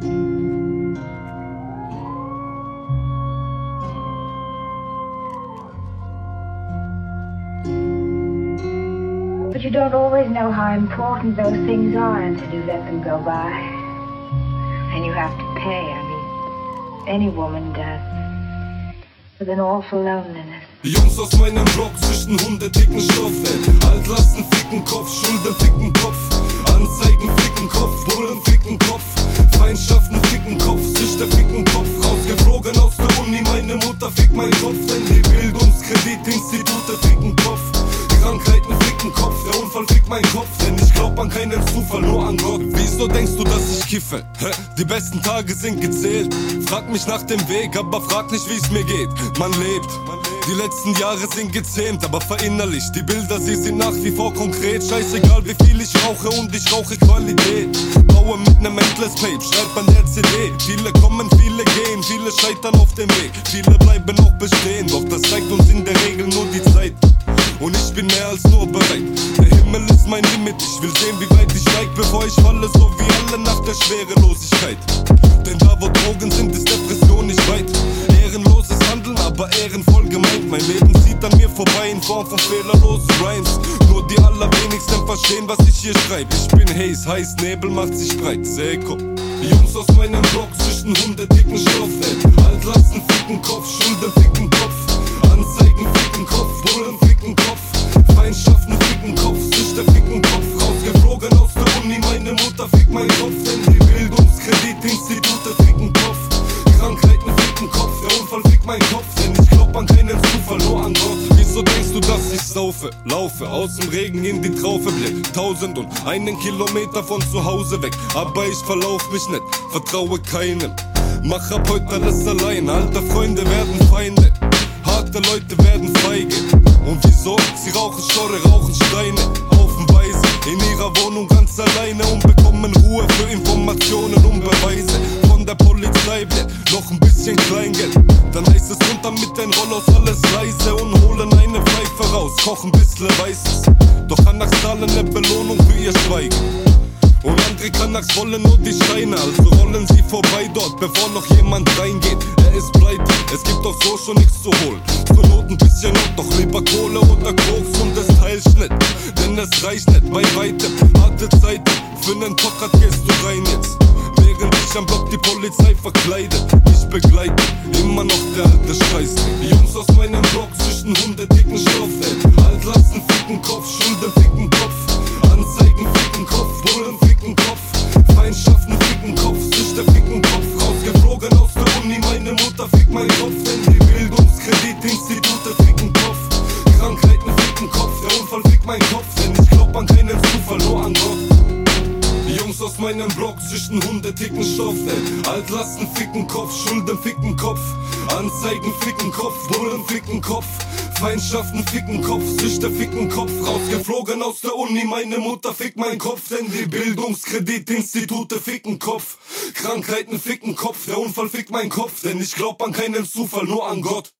But you don't always know how important those things are until you let them go by. And you have to pay. I mean, any woman does. With an awful loneliness. Jungs aus meinem Block zwischen. Altlasten ficken Kopf, ficken Kopf. Anzeigen ficken Kopf, Kopf. Rausgeflogen aus der Uni, meine Mutter fickt mein Kopf. Denn die Bildungskreditinstitute ficken Kopf. Krankheiten ficken Kopf, der Unfall fickt mein Kopf. Denn ich glaub an keinen Zufall, nur an Gott. Wieso denkst du, dass ich kiffe? Die besten Tage sind gezählt. Frag mich nach dem Weg, aber frag nicht, wie's mir geht. Man lebt. Die letzten Jahre sind gezähmt, aber verinnerlicht. Die Bilder, sie sind nach wie vor konkret. Scheißegal, wie viel ich rauche und ich rauche Qualität. Baue mit nem Endless Page, schreib an der CD. Viele kommen, viele gehen, viele scheitern auf dem Weg. Viele bleiben auch bestehen, doch das zeigt uns in der Regel nur die Zeit. Und ich bin mehr als nur bereit. Der Himmel ist mein Limit, ich will sehen, wie weit ich steig, bevor ich falle, so wie alle nach der Schwerelosigkeit. Denn da, wo Drogen sind, ist Depression nicht weit. Ehrenloses Handeln, aber ehrenvoll gemeint. Mein Leben zieht an mir vorbei in Form von fehlerlosen Rhymes. Nur die allerwenigsten verstehen, was ich hier schreibe. Ich bin Haze, heiß, Nebel macht sich breit. Seko. Jungs aus meinem Block zwischen Hunde dicken Stoff, ey. Altlasten ficken Kopf, Schulden ficken Kopf. Anzeigen ficken Kopf, Bullen ficken Kopf. Feindschaften ficken Kopf, Süchter ficken Kopf. Rausgeflogen aus der Uni, meine Mutter fickt mein Kopf. Denn die Bildungskreditinstitute ficken Kopf. Krankheiten ficken Kopf, der Unfall fickt mein Kopf. Denn ich glaub an keinen Zufall, nur an Gott. Dass ich saufe? Laufe aus dem Regen in die Traufe blick. Tausend und einen Kilometer von zu Hause weg. Aber ich verlauf mich nicht, vertraue keinem. Mach ab heute alles allein, alte Freunde werden Feinde. Harte Leute werden feige. Und wieso? Sie rauchen Schorre, rauchen Steine. Haufenweise in ihrer Wohnung ganz alleine und bekommen Ruhe für Informationen und Beweise. Noch ein bisschen Kleingeld. Dann heißt es runter mit den Rollos, alles leise und holen eine Pfeife raus. Kochen bissle Weißes. Doch Anachs zahlen eine Belohnung für ihr Schweigen. Und andere Kanaks wollen nur die Steine, also rollen sie vorbei dort, bevor noch jemand reingeht. Er ist pleite, es gibt doch so schon nichts zu holen. Zur Not ein bisschen noch, doch lieber Kohle oder Koks und das Teilschnitt. Denn es reicht nicht bei weitem. Harte Zeiten, für nen Pocket gehst du rein jetzt. Während ich am Block die Polizei verkleidet, mich begleitet, immer noch der alte Scheiß. Jungs aus meinem Block zwischen Hunde dicken Stoff, ey. Altlasten ficken Kopf, Schulden ficken Kopf. Anzeigen ficken Kopf, Bullen ficken Kopf. Feindschaften ficken Kopf, Süchter ficken Kopf. Rausgeflogen aus der Uni, meine Mutter fickt mein Kopf. Denn die Bildungskreditinstitute ficken Kopf. Krankheiten ficken Kopf, der Unfall fickt mein Kopf. Denn ich glaub an keinen Zufall, nur an Gott. Meinem Block zwischen Hunde dicken Stoff. Altlasten ficken Kopf, Schulden ficken Kopf. Anzeigen ficken Kopf, Bullen ficken Kopf. Feindschaften ficken Kopf, Süchter ficken Kopf. Rausgeflogen aus der Uni, meine Mutter fickt mein Kopf. Denn die Bildungskreditinstitute ficken Kopf. Krankheiten ficken Kopf, der Unfall fickt mein Kopf. Denn ich glaub an keinen Zufall, nur an Gott.